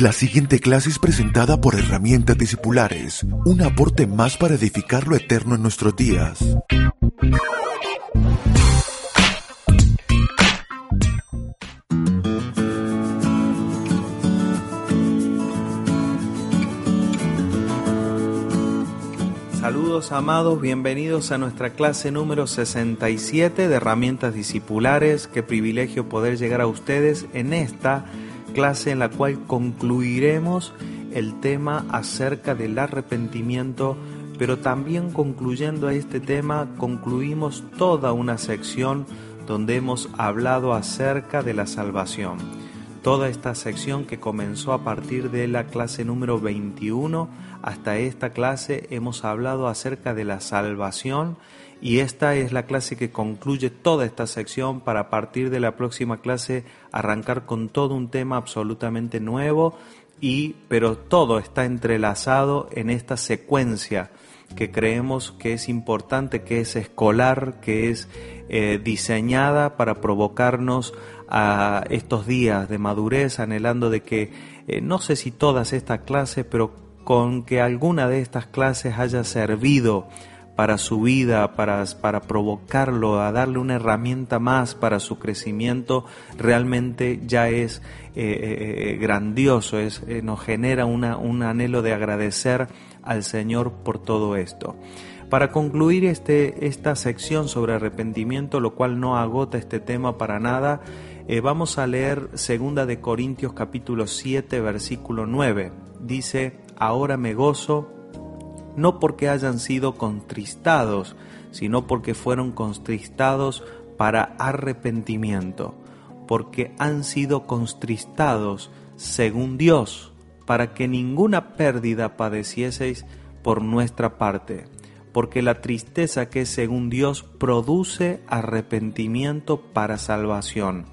La siguiente clase es presentada por Herramientas Discipulares, un aporte más para edificar lo eterno en nuestros días. Saludos amados, bienvenidos a nuestra clase número 67 de herramientas discipulares. Qué privilegio poder llegar a ustedes en esta clase en la cual concluiremos el tema acerca del arrepentimiento, pero también concluyendo este tema concluimos toda una sección donde hemos hablado acerca de la salvación. Toda esta sección que comenzó a partir de la clase número 21 hasta esta clase hemos hablado acerca de la salvación y esta es la clase que concluye toda esta sección para a partir de la próxima clase arrancar con todo un tema absolutamente nuevo y pero todo está entrelazado en esta secuencia que creemos que es importante, que es escolar, que es eh, diseñada para provocarnos a estos días de madurez, anhelando de que, eh, no sé si todas estas clases, pero con que alguna de estas clases haya servido para su vida, para, para provocarlo, a darle una herramienta más para su crecimiento, realmente ya es eh, eh, eh, grandioso, es, nos genera una, un anhelo de agradecer al Señor por todo esto. Para concluir este, esta sección sobre arrepentimiento, lo cual no agota este tema para nada, vamos a leer 2 de Corintios capítulo 7 versículo 9. Dice, ahora me gozo, no porque hayan sido contristados, sino porque fueron contristados para arrepentimiento, porque han sido contristados según Dios, para que ninguna pérdida padecieseis por nuestra parte, porque la tristeza que según Dios produce arrepentimiento para salvación,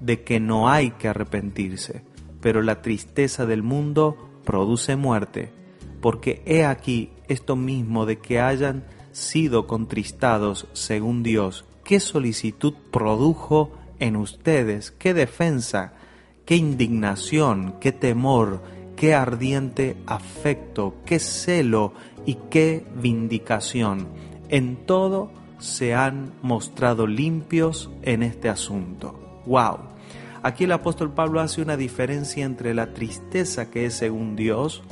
de que no hay que arrepentirse, pero la tristeza del mundo produce muerte, porque he aquí esto mismo de que hayan sido contristados según Dios, qué solicitud produjo en ustedes, qué defensa, qué indignación, qué temor, qué ardiente afecto, qué celo y qué vindicación. En todo se han mostrado limpios en este asunto. ¡Wow! Aquí el apóstol Pablo hace una diferencia entre la tristeza que es según Dios,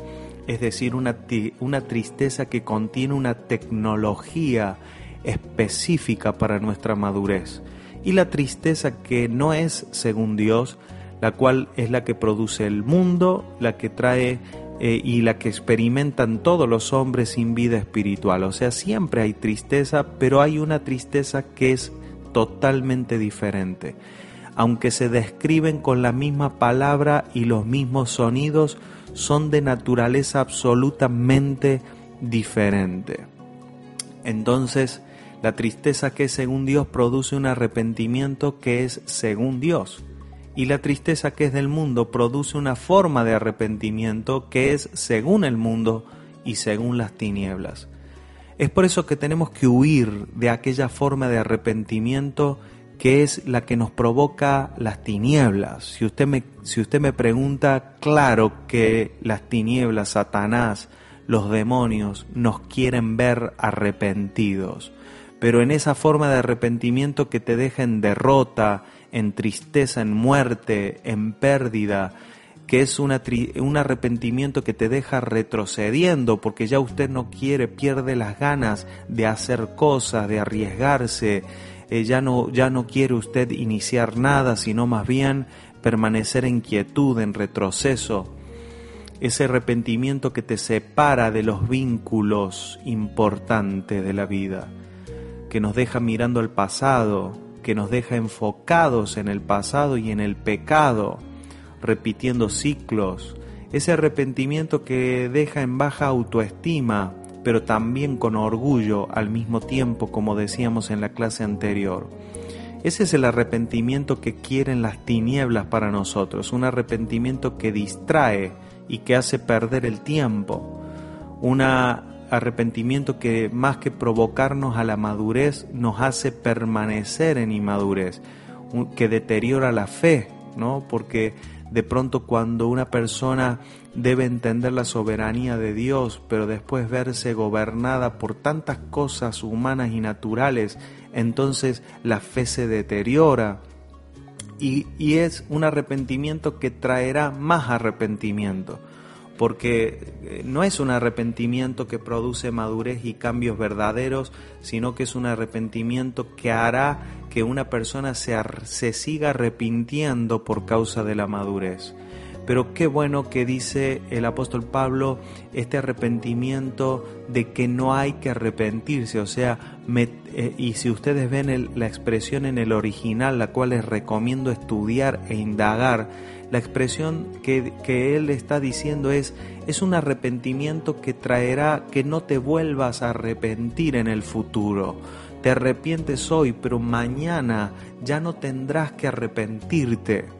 es decir, una, una tristeza que contiene una tecnología específica para nuestra madurez, y la tristeza que no es según Dios, la cual es la que produce el mundo, la que trae eh, y la que experimentan todos los hombres sin vida espiritual. O sea, siempre hay tristeza, pero hay una tristeza que es totalmente diferente aunque se describen con la misma palabra y los mismos sonidos, son de naturaleza absolutamente diferente. Entonces, la tristeza que es según Dios produce un arrepentimiento que es según Dios. Y la tristeza que es del mundo produce una forma de arrepentimiento que es según el mundo y según las tinieblas. Es por eso que tenemos que huir de aquella forma de arrepentimiento que es la que nos provoca las tinieblas. Si usted me, si usted me pregunta, claro que las tinieblas, Satanás, los demonios nos quieren ver arrepentidos, pero en esa forma de arrepentimiento que te deja en derrota, en tristeza, en muerte, en pérdida, que es una un arrepentimiento que te deja retrocediendo porque ya usted no quiere, pierde las ganas de hacer cosas, de arriesgarse, eh, ya, no, ya no quiere usted iniciar nada, sino más bien permanecer en quietud, en retroceso. Ese arrepentimiento que te separa de los vínculos importantes de la vida, que nos deja mirando al pasado, que nos deja enfocados en el pasado y en el pecado, repitiendo ciclos, ese arrepentimiento que deja en baja autoestima, pero también con orgullo al mismo tiempo, como decíamos en la clase anterior. Ese es el arrepentimiento que quieren las tinieblas para nosotros, un arrepentimiento que distrae y que hace perder el tiempo, un arrepentimiento que más que provocarnos a la madurez nos hace permanecer en inmadurez, que deteriora la fe, ¿no? Porque de pronto cuando una persona debe entender la soberanía de Dios, pero después verse gobernada por tantas cosas humanas y naturales, entonces la fe se deteriora. Y, y es un arrepentimiento que traerá más arrepentimiento porque eh, no es un arrepentimiento que produce madurez y cambios verdaderos, sino que es un arrepentimiento que hará que una persona se, se siga arrepintiendo por causa de la madurez. Pero qué bueno que dice el apóstol Pablo este arrepentimiento de que no hay que arrepentirse. O sea, eh, y si ustedes ven la expresión en el original, la cual les recomiendo estudiar e indagar, la expresión que, que, él está diciendo es, es un arrepentimiento que traerá que no te vuelvas a arrepentir en el futuro. Te arrepientes hoy, pero mañana ya no tendrás que arrepentirte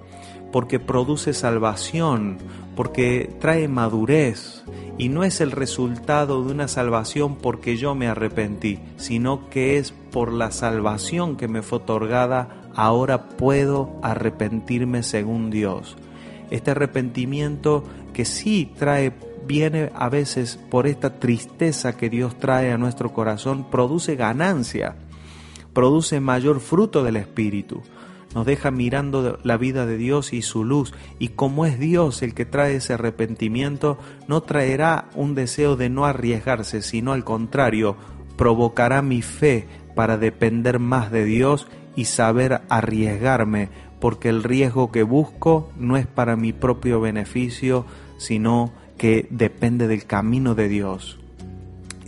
porque produce salvación, porque trae madurez y no es el resultado de una salvación porque yo me arrepentí, sino que es por la salvación que me fue otorgada, ahora puedo arrepentirme según Dios. Este arrepentimiento que sí trae viene a veces por esta tristeza que Dios trae a nuestro corazón, produce ganancia, produce mayor fruto del Espíritu nos deja mirando la vida de Dios y su luz, y como es Dios el que trae ese arrepentimiento, no traerá un deseo de no arriesgarse, sino al contrario, provocará mi fe para depender más de Dios y saber arriesgarme, porque el riesgo que busco no es para mi propio beneficio, sino que depende del camino de Dios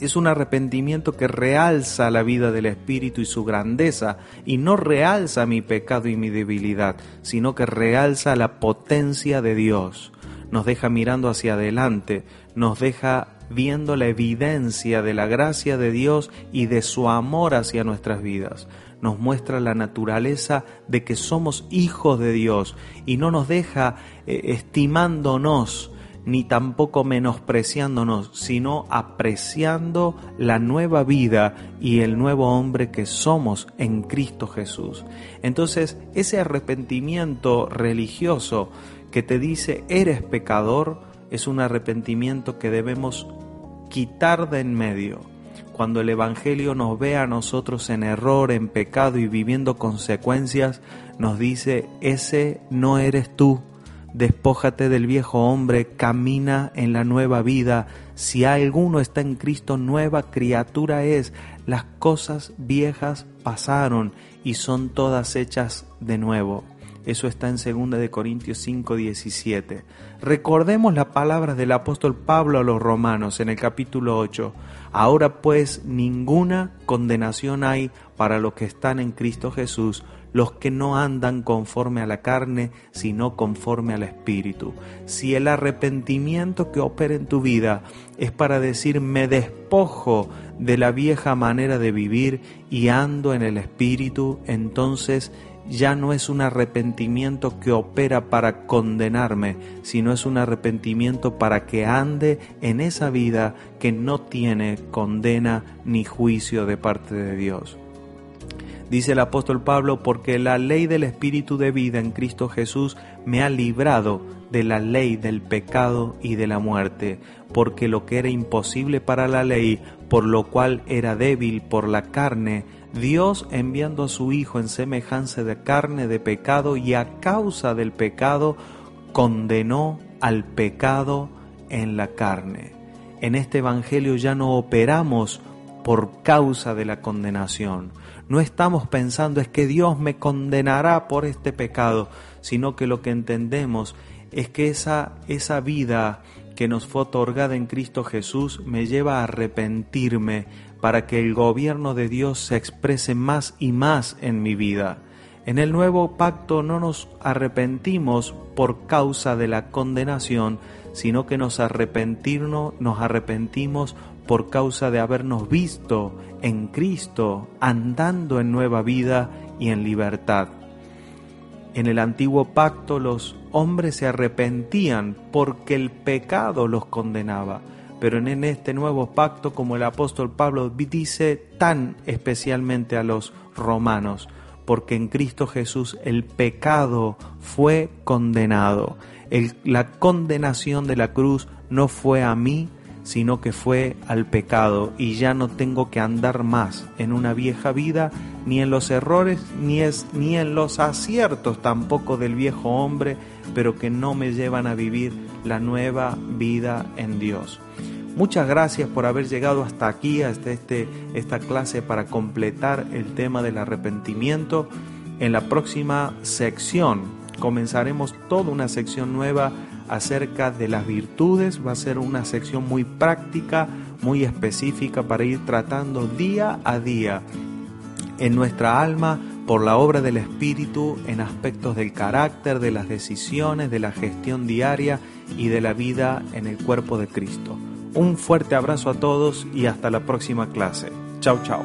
es un arrepentimiento que realza la vida del Espíritu y su grandeza, y no realza mi pecado y mi debilidad, sino que realza la potencia de Dios. Nos deja mirando hacia adelante, nos deja viendo la evidencia de la gracia de Dios y de su amor hacia nuestras vidas. Nos muestra la naturaleza de que somos hijos de Dios y no nos deja eh, estimándonos ni tampoco menospreciándonos, sino apreciando la nueva vida y el nuevo hombre que somos en Cristo Jesús. Entonces, ese arrepentimiento religioso que te dice eres pecador, es un arrepentimiento que debemos quitar de en medio. Cuando el Evangelio nos ve a nosotros en error, en pecado y viviendo consecuencias, nos dice, ese no eres tú, Despójate del viejo hombre, camina en la nueva vida. Si alguno está en Cristo, nueva criatura es. Las cosas viejas pasaron y son todas hechas de nuevo. Eso está en 2 de Corintios 5, 17. Recordemos las palabras del apóstol Pablo a los romanos en el capítulo 8. Ahora pues ninguna condenación hay para los que están en Cristo Jesús, los que no andan conforme a la carne, sino conforme al Espíritu. Si el arrepentimiento que opera en tu vida es para decir me despojo de la vieja manera de vivir y ando en el Espíritu, entonces ya no es un arrepentimiento que opera para condenarme, sino es un arrepentimiento para que ande en esa vida que no tiene condena ni juicio de parte de Dios. Dice el apóstol Pablo, porque la ley del Espíritu de vida en Cristo Jesús me ha librado de la ley del pecado y de la muerte, porque lo que era imposible para la ley, por lo cual era débil por la carne, Dios enviando a su Hijo en semejanza de carne de pecado y a causa del pecado, condenó al pecado en la carne. En este Evangelio ya no operamos por causa de la condenación, no estamos pensando es que Dios me condenará por este pecado, sino que lo que entendemos es que esa, esa vida que nos fue otorgada en Cristo Jesús me lleva a arrepentirme para que el gobierno de Dios se exprese más y más en mi vida. En el nuevo pacto no nos arrepentimos por causa de la condenación, sino que nos arrepentirnos, nos arrepentimos por causa de habernos visto en Cristo, andando en nueva vida y en libertad. En el antiguo pacto los hombres se arrepentían porque el pecado los condenaba, pero en este nuevo pacto, como el apóstol Pablo dice tan especialmente a los romanos, porque en Cristo Jesús el pecado fue condenado. la condenación de la cruz no fue a mí, sino que fue al pecado y ya no tengo que andar más en una vieja vida, ni en los errores, ni, es, ni en los aciertos tampoco del viejo hombre, pero que no me llevan a vivir la nueva vida en Dios. Muchas gracias por haber llegado hasta aquí, hasta este, esta clase para completar el tema del arrepentimiento. En la próxima sección comenzaremos toda una sección nueva acerca de las virtudes. Va a ser una sección muy práctica, muy específica para ir tratando día a día en nuestra alma por la obra del Espíritu en aspectos del carácter, de las decisiones, de la gestión diaria y de la vida en el cuerpo de Cristo. Un fuerte abrazo a todos y hasta la próxima clase. Chao, chao.